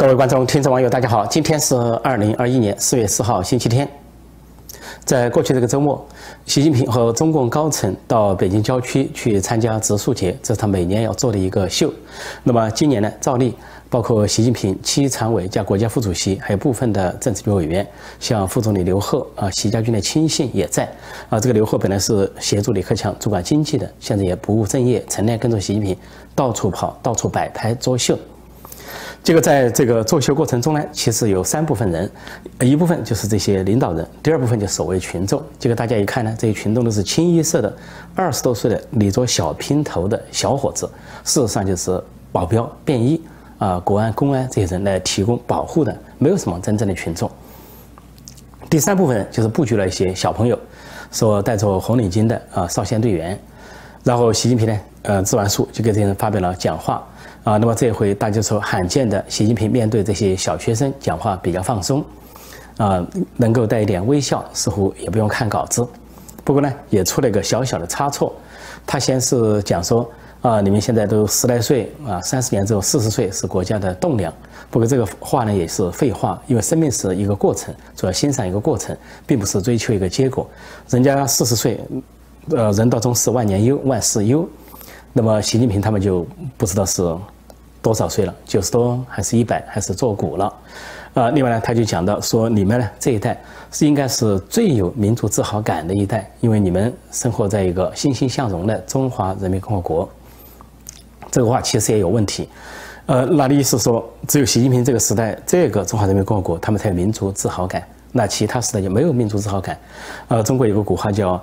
各位观众、听众、网友，大家好！今天是二零二一年四月四号，星期天。在过去这个周末，习近平和中共高层到北京郊区去参加植树节，这是他每年要做的一个秀。那么今年呢，照例包括习近平、七常委加国家副主席，还有部分的政治局委员，像副总理刘鹤啊、习家军的亲信也在。啊，这个刘鹤本来是协助李克强主管经济的，现在也不务正业，成天跟着习近平到处跑、到处摆拍作秀。这个在这个作秀过程中呢，其实有三部分人，一部分就是这些领导人，第二部分就所谓群众。这个大家一看呢，这些群众都是清一色的二十多岁的理着小平头的小伙子，事实上就是保镖、便衣啊、国安、公安这些人来提供保护的，没有什么真正的群众。第三部分就是布局了一些小朋友，说带着红领巾的啊少先队员，然后习近平呢，呃，植完树就给这些人发表了讲话。啊，那么这回大家说罕见的，习近平面对这些小学生讲话比较放松，啊，能够带一点微笑，似乎也不用看稿子。不过呢，也出了一个小小的差错。他先是讲说，啊，你们现在都十来岁，啊，三十年之后四十岁是国家的栋梁。不过这个话呢也是废话，因为生命是一个过程，主要欣赏一个过程，并不是追求一个结果。人家四十岁，呃，人到中时万年忧，万事忧。那么习近平他们就不知道是多少岁了，九十多还是一百还是做古了，啊，另外呢，他就讲到说，你们呢这一代是应该是最有民族自豪感的一代，因为你们生活在一个欣欣向荣的中华人民共和国。这个话其实也有问题，呃，那的意思说，只有习近平这个时代，这个中华人民共和国他们才有民族自豪感，那其他时代就没有民族自豪感。呃，中国有个古话叫。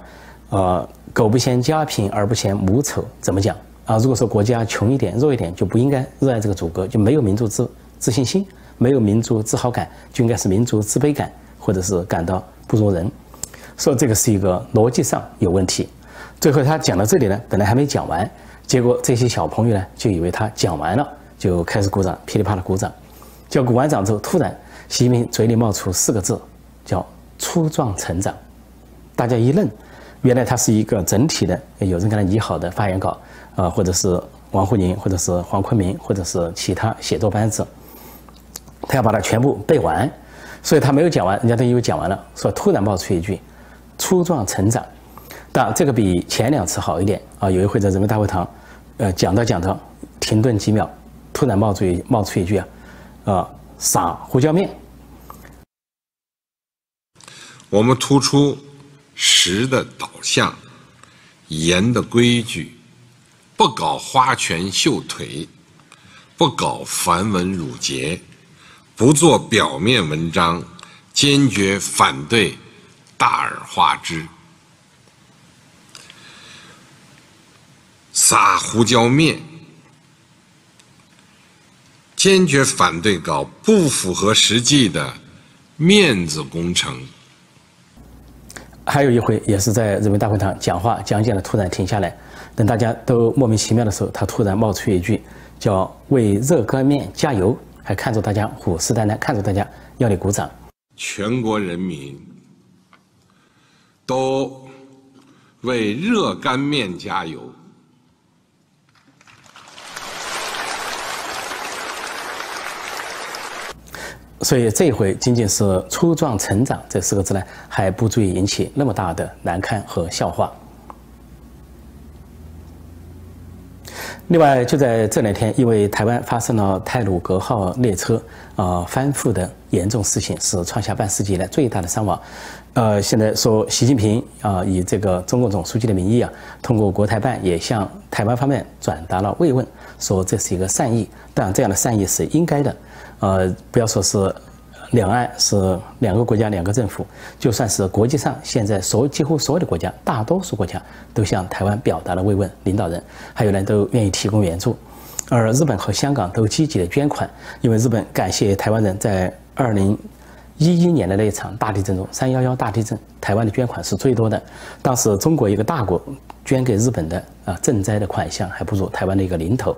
呃，狗不嫌家贫而不嫌母丑，怎么讲啊？如果说国家穷一点、弱一点，就不应该热爱这个祖国，就没有民族自自信心，没有民族自豪感，就应该是民族自卑感，或者是感到不如人。说这个是一个逻辑上有问题。最后他讲到这里呢，本来还没讲完，结果这些小朋友呢就以为他讲完了，就开始鼓掌，噼里啪啦鼓掌。叫鼓完掌之后，突然习近平嘴里冒出四个字，叫“粗壮成长”，大家一愣。原来他是一个整体的，有人跟他拟好的发言稿，啊，或者是王沪宁，或者是黄坤明，或者是其他写作班子，他要把它全部背完，所以他没有讲完，人家都以为讲完了，说突然冒出一句“粗壮成长”，但这个比前两次好一点啊。有一回在人民大会堂，呃，讲到讲到停顿几秒，突然冒出一冒出一句啊，啊，撒胡椒面。我们突出。实的导向，严的规矩，不搞花拳绣腿，不搞繁文缛节，不做表面文章，坚决反对大而化之。撒胡椒面，坚决反对搞不符合实际的面子工程。还有一回也是在人民大会堂讲话讲解了，突然停下来，等大家都莫名其妙的时候，他突然冒出一句，叫“为热干面加油”，还看着大家虎视眈眈，看着大家要你鼓掌。全国人民都为热干面加油。所以这一回仅仅是“粗壮成长”这四个字呢，还不足以引起那么大的难堪和笑话。另外，就在这两天，因为台湾发生了泰鲁格号列车啊翻覆的严重事情，是创下半世纪以来最大的伤亡。呃，现在说习近平啊以这个中共总书记的名义啊，通过国台办也向台湾方面转达了慰问，说这是一个善意，但这样的善意是应该的。呃，不要说是两岸是两个国家两个政府，就算是国际上现在所几乎所有的国家，大多数国家都向台湾表达了慰问，领导人还有人都愿意提供援助，而日本和香港都积极的捐款，因为日本感谢台湾人在二零一一年的那场大地震中，三幺幺大地震，台湾的捐款是最多的，当时中国一个大国捐给日本的啊赈灾的款项还不如台湾的一个零头。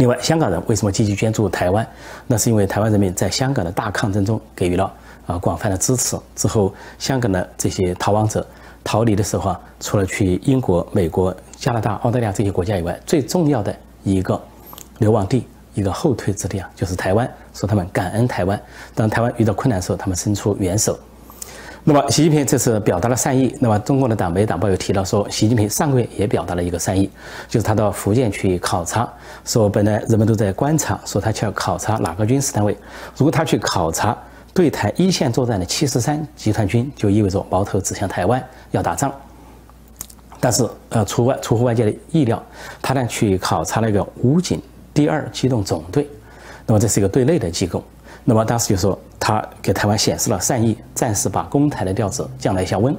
另外，香港人为什么积极捐助台湾？那是因为台湾人民在香港的大抗争中给予了啊广泛的支持。之后，香港的这些逃亡者逃离的时候啊，除了去英国、美国、加拿大、澳大利亚这些国家以外，最重要的一个流亡地一个后退之地啊，就是台湾，说他们感恩台湾，当台湾遇到困难的时候，他们伸出援手。那么，习近平这次表达了善意。那么，中共的党媒党报有提到说，习近平上个月也表达了一个善意，就是他到福建去考察，说本来人们都在观察，说他去要考察哪个军事单位。如果他去考察对台一线作战的七十三集团军，就意味着矛头指向台湾，要打仗。但是，呃，出外出乎外界的意料，他呢去考察那个武警第二机动总队，那么这是一个对内的机构。那么当时就说。他给台湾显示了善意，暂时把攻台的调子降了一下温。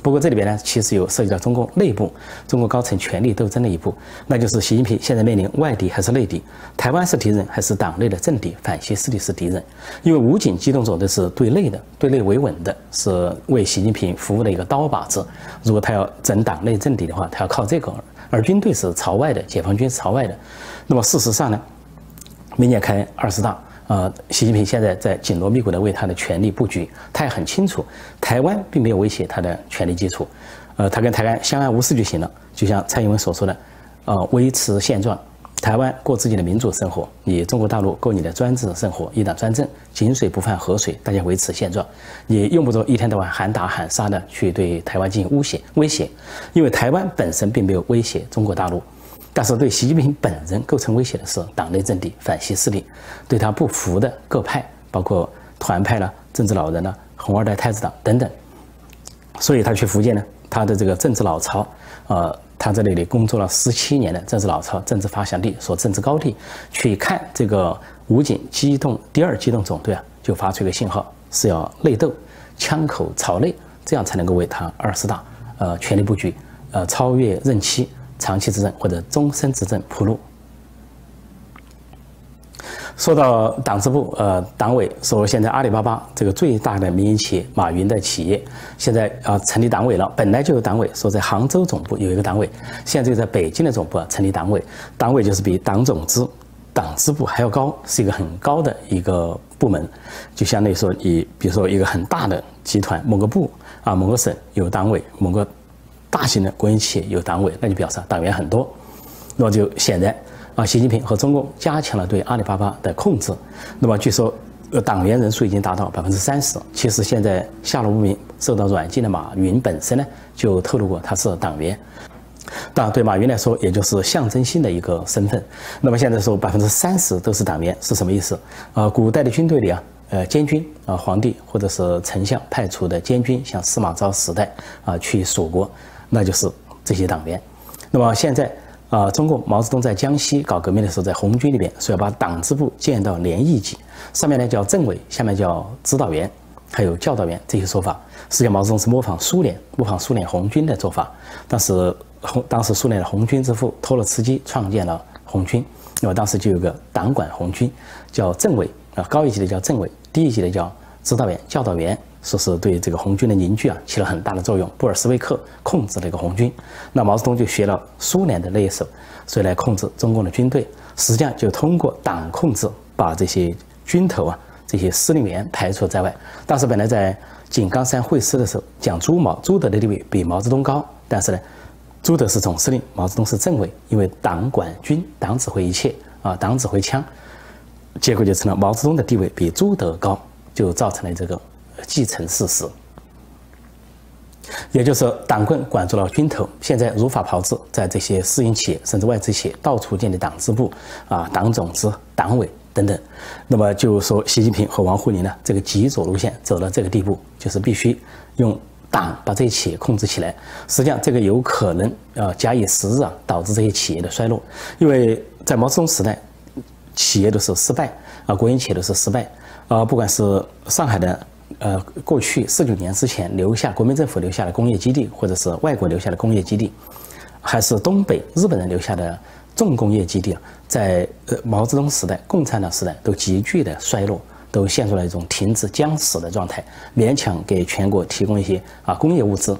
不过这里边呢，其实有涉及到中共内部、中国高层权力斗争的一步，那就是习近平现在面临外敌还是内敌，台湾是敌人还是党内的政敌、反西势力是敌人？因为武警机动总队是对内的，对内维稳的，是为习近平服务的一个刀把子。如果他要整党内政敌的话，他要靠这个。而军队是朝外的，解放军是朝外的。那么事实上呢，明年开二十大。呃，习近平现在在紧锣密鼓地为他的权力布局，他也很清楚，台湾并没有威胁他的权力基础，呃，他跟台湾相安无事就行了，就像蔡英文所说的，呃，维持现状，台湾过自己的民主生活，你中国大陆过你的专制生活，一党专政，井水不犯河水，大家维持现状，你用不着一天到晚喊打喊杀的去对台湾进行威胁威胁，因为台湾本身并没有威胁中国大陆。但是对习近平本人构成威胁的是党内政敌、反西势力，对他不服的各派，包括团派了、政治老人了、红二代太子党等等。所以他去福建呢，他的这个政治老巢，呃，他在那里工作了十七年的政治老巢、政治发祥地、所政治高地，去看这个武警机动第二机动总队啊，就发出一个信号，是要内斗，枪口朝内，这样才能够为他二十大呃权力布局，呃超越任期。长期执政或者终身执政铺路。说到党支部，呃，党委说现在阿里巴巴这个最大的民营企业，马云的企业，现在啊成立党委了。本来就有党委，说在杭州总部有一个党委，现在就在北京的总部啊成立党委。党委就是比党总支、党支部还要高，是一个很高的一个部门，就相当于说你比如说一个很大的集团，某个部啊某个省有党委，某个。大型的国营企业有党委，那就表示党员很多，那么就显然啊，习近平和中共加强了对阿里巴巴的控制。那么据说，呃，党员人数已经达到百分之三十。其实现在下落不明、受到软禁的马云本身呢，就透露过他是党员。当然，对马云来说，也就是象征性的一个身份。那么现在说百分之三十都是党员是什么意思？啊，古代的军队里啊，呃，监军啊，皇帝或者是丞相派出的监军，像司马昭时代啊，去蜀国。那就是这些党员。那么现在啊，中共毛泽东在江西搞革命的时候，在红军里边说要把党支部建到连一级，上面呢叫政委，下面叫指导员，还有教导员这些说法。实际上，毛泽东是模仿苏联，模仿苏联红军的做法。但是红当时苏联的红军之父托洛茨基创建了红军，那么当时就有个党管红军，叫政委啊，高一级的叫政委，低一级的叫指导员、教导员。说是对这个红军的凝聚啊起了很大的作用。布尔什维克控制了一个红军，那毛泽东就学了苏联的那一手，所以来控制中共的军队。实际上就通过党控制，把这些军头啊、这些司令员排除在外。当时本来在井冈山会师的时候，讲朱毛朱德的地位比毛泽东高，但是呢，朱德是总司令，毛泽东是政委，因为党管军，党指挥一切啊，党指挥枪，结果就成了毛泽东的地位比朱德高，就造成了这个。继承事实，也就是党棍管住了军头，现在如法炮制，在这些私营企业甚至外资企业到处建立党支部啊、党总支、党委等等。那么就说习近平和王沪宁呢，这个极左路线走到这个地步，就是必须用党把这些企业控制起来。实际上，这个有可能啊，假以时日啊，导致这些企业的衰落。因为在毛泽东时代，企业都是失败啊，国营企业都是失败啊，不管是上海的。呃，过去四九年之前留下国民政府留下的工业基地，或者是外国留下的工业基地，还是东北日本人留下的重工业基地，在呃毛泽东时代、共产党时代都急剧的衰落，都陷入了一种停滞僵死的状态，勉强给全国提供一些啊工业物资。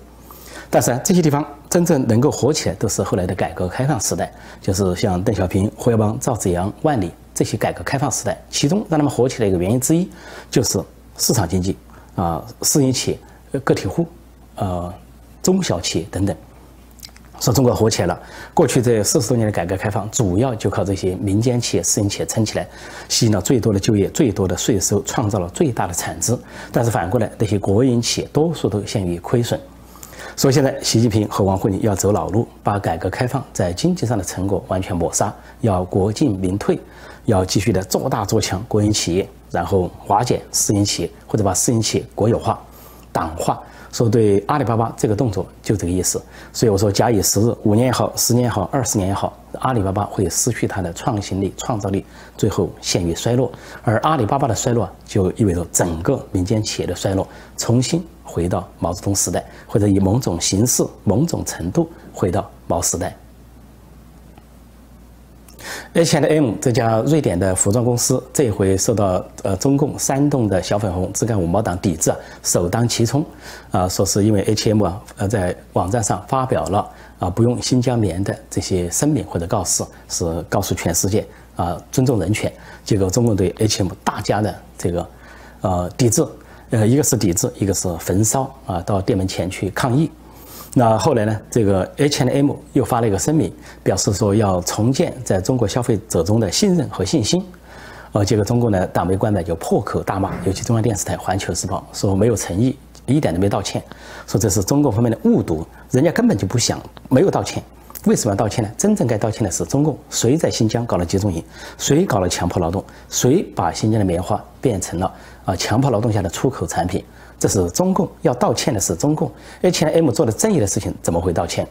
但是这些地方真正能够活起来，都是后来的改革开放时代，就是像邓小平、胡耀邦、赵紫阳、万里这些改革开放时代，其中让他们活起来一个原因之一，就是。市场经济啊，私营企业、个体户，呃，中小企业等等，说中国火起来了，过去这四十多年的改革开放，主要就靠这些民间企业、私营企业撑起来，吸引了最多的就业、最多的税收，创造了最大的产值。但是反过来，那些国营企业多数都陷于亏损。所以现在，习近平和王沪宁要走老路，把改革开放在经济上的成果完全抹杀，要国进民退，要继续的做大做强国营企业，然后瓦解私营企业，或者把私营企业国有化、党化。说对阿里巴巴这个动作就这个意思，所以我说假以时日，五年也好，十年也好，二十年也好，阿里巴巴会失去它的创新力、创造力，最后陷于衰落。而阿里巴巴的衰落，就意味着整个民间企业的衰落，重新回到毛泽东时代，或者以某种形式、某种程度回到毛时代。H&M 这家瑞典的服装公司，这回受到呃中共煽动的小粉红、自干五毛党抵制啊，首当其冲，啊，说是因为 H&M 啊，呃，在网站上发表了啊不用新疆棉的这些声明或者告示，是告诉全世界啊尊重人权。结果中共对 H&M 大家的这个呃抵制，呃，一个是抵制，一个是焚烧啊，到店门前去抗议。那后来呢？这个 H and M 又发了一个声明，表示说要重建在中国消费者中的信任和信心。呃，结果中国的，党媒官媒就破口大骂，尤其中央电视台《环球时报》说没有诚意，一点都没道歉，说这是中共方面的误读，人家根本就不想，没有道歉。为什么要道歉呢？真正该道歉的是中共，谁在新疆搞了集中营？谁搞了强迫劳动？谁把新疆的棉花变成了啊强迫劳动下的出口产品？这是中共要道歉的是中共，H&M 做的正义的事情怎么会道歉？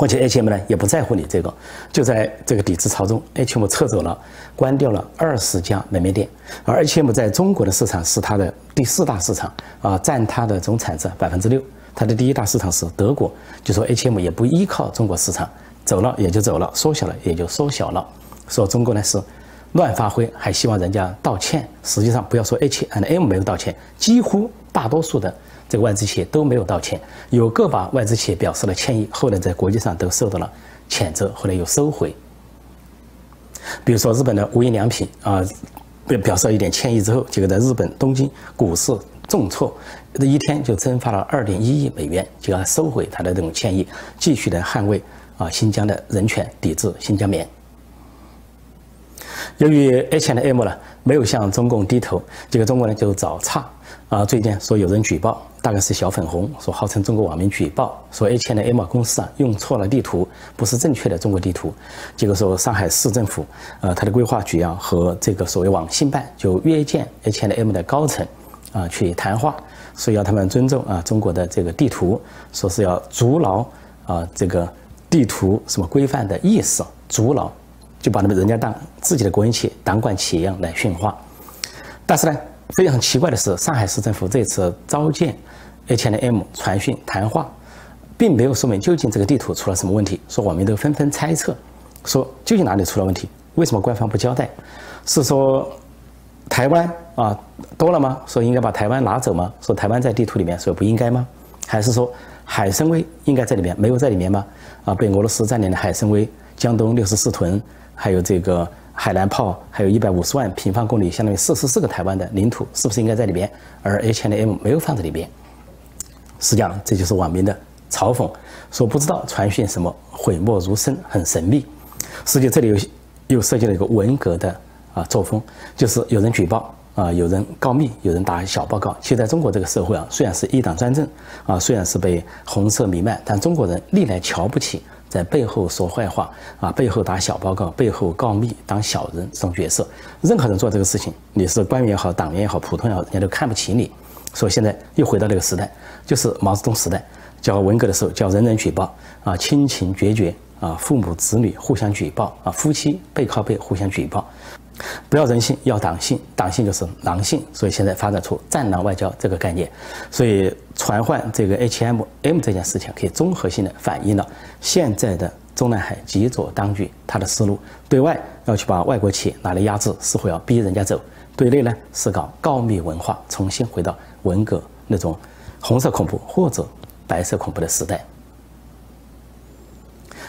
而且 H&M 呢也不在乎你这个，就在这个抵制潮中，H&M 撤走了，关掉了二十家门面店，而 H&M 在中国的市场是它的第四大市场啊，占它的总产值百分之六，它的第一大市场是德国，就说 H&M 也不依靠中国市场，走了也就走了，缩小了也就缩小了，说中国呢是。乱发挥，还希望人家道歉。实际上，不要说 H&M 没有道歉，几乎大多数的这个外资企业都没有道歉。有个把外资企业表示了歉意，后来在国际上都受到了谴责，后来又收回。比如说日本的无印良品啊，表表示了一点歉意之后，结果在日本东京股市重挫，这一天就蒸发了二点一亿美元，就要收回他的这种歉意，继续的捍卫啊新疆的人权，抵制新疆棉。由于 H&M 呢没有向中共低头，这个中国呢就找茬啊！最近说有人举报，大概是小粉红，说号称中国网民举报，说 H&M 公司啊用错了地图，不是正确的中国地图。结果说上海市政府，呃，它的规划局啊和这个所谓网信办就约见 H&M 的高层啊去谈话，所以要他们尊重啊中国的这个地图，说是要阻挠啊这个地图什么规范的意思，阻挠。就把他们人家当自己的国营企业、党管企业一样来训话，但是呢，非常奇怪的是，上海市政府这次召见 H&M 传讯谈话，并没有说明究竟这个地图出了什么问题。说网民都纷纷猜测，说究竟哪里出了问题？为什么官方不交代？是说台湾啊多了吗？说应该把台湾拿走吗？说台湾在地图里面，说不应该吗？还是说海参崴应该在里面，没有在里面吗？啊，被俄罗斯占领的海参崴、江东六十四屯。还有这个海南炮，还有一百五十万平方公里，相当于四十四个台湾的领土，是不是应该在里边？而 H and M 没有放在里边。实际上，这就是网民的嘲讽，说不知道传讯什么，讳莫如深，很神秘。实际这里又又涉及了一个文革的啊作风，就是有人举报啊，有人告密，有人打小报告。其实在中国这个社会啊，虽然是一党专政啊，虽然是被红色弥漫，但中国人历来瞧不起。在背后说坏话啊，背后打小报告，背后告密，当小人这种角色，任何人做这个事情，你是官员也好，党员也好，普通也好，人家都看不起你。所以现在又回到那个时代，就是毛泽东时代，叫文革的时候，叫人人举报啊，亲情决绝啊，父母子女互相举报啊，夫妻背靠背互相举报。不要人性，要党性，党性就是狼性，所以现在发展出战狼外交这个概念。所以传唤这个 H&M M 这件事情，可以综合性的反映了现在的中南海极左当局他的思路：对外要去把外国企业拿来压制，似乎要逼人家走；对内呢是搞告密文化，重新回到文革那种红色恐怖或者白色恐怖的时代。